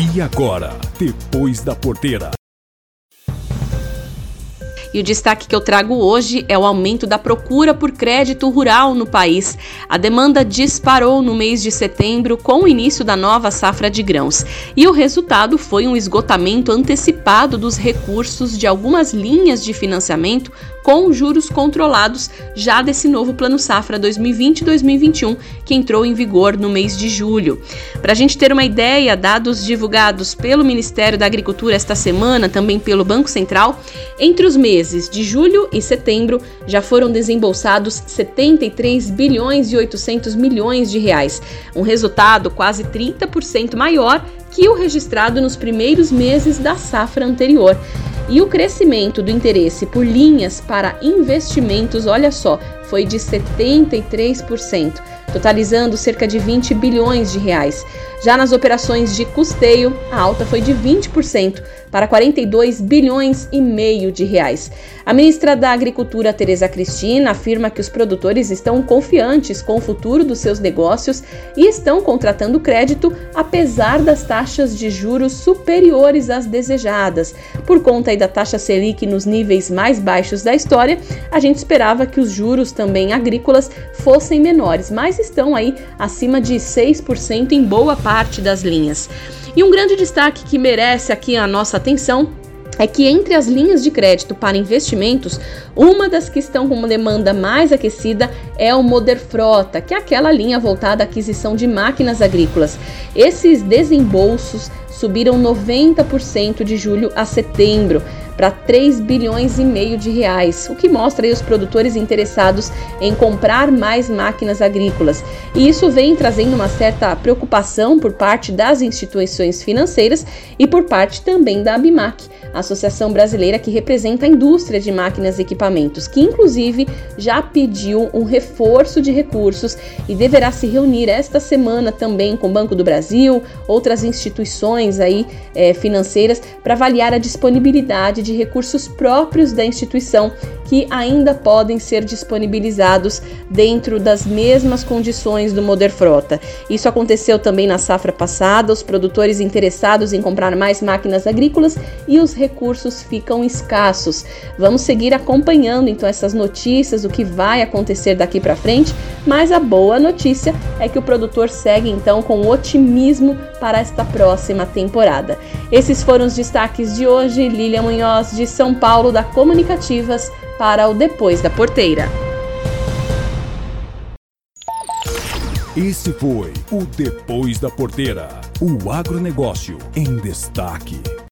E agora, depois da porteira. E o destaque que eu trago hoje é o aumento da procura por crédito rural no país. A demanda disparou no mês de setembro com o início da nova safra de grãos. E o resultado foi um esgotamento antecipado dos recursos de algumas linhas de financiamento com juros controlados já desse novo Plano Safra 2020-2021, que entrou em vigor no mês de julho. Para a gente ter uma ideia, dados divulgados pelo Ministério da Agricultura esta semana, também pelo Banco Central, entre os meses de julho e setembro já foram desembolsados 73 bilhões e 800 milhões de reais, um resultado quase 30% maior que o registrado nos primeiros meses da safra anterior. E o crescimento do interesse por linhas para investimentos, olha só, foi de 73%, totalizando cerca de 20 bilhões de reais. Já nas operações de custeio, a alta foi de 20%, para 42 bilhões e meio de reais. A ministra da Agricultura, Tereza Cristina, afirma que os produtores estão confiantes com o futuro dos seus negócios e estão contratando crédito apesar das taxas de juros superiores às desejadas. Por conta da taxa Selic nos níveis mais baixos da história, a gente esperava que os juros também agrícolas fossem menores, mas estão aí acima de 6% em boa parte das linhas. E um grande destaque que merece aqui a nossa atenção é que entre as linhas de crédito para investimentos, uma das que estão com uma demanda mais aquecida é o Moder Frota, que é aquela linha voltada à aquisição de máquinas agrícolas. Esses desembolsos subiram 90% de julho a setembro para 3 bilhões e meio de reais, o que mostra os produtores interessados em comprar mais máquinas agrícolas. E isso vem trazendo uma certa preocupação por parte das instituições financeiras e por parte também da Abimac, a associação brasileira que representa a indústria de máquinas e equipamentos, que inclusive já pediu um reforço de recursos e deverá se reunir esta semana também com o Banco do Brasil, outras instituições aí é, financeiras para avaliar a disponibilidade de de recursos próprios da instituição que ainda podem ser disponibilizados dentro das mesmas condições do Moder Frota. Isso aconteceu também na safra passada, os produtores interessados em comprar mais máquinas agrícolas e os recursos ficam escassos. Vamos seguir acompanhando então essas notícias, o que vai acontecer daqui para frente, mas a boa notícia é que o produtor segue então com otimismo para esta próxima temporada. Esses foram os destaques de hoje. Lília Munhoz de São Paulo da Comunicativas para o Depois da Porteira. Esse foi o Depois da Porteira, o agronegócio em destaque.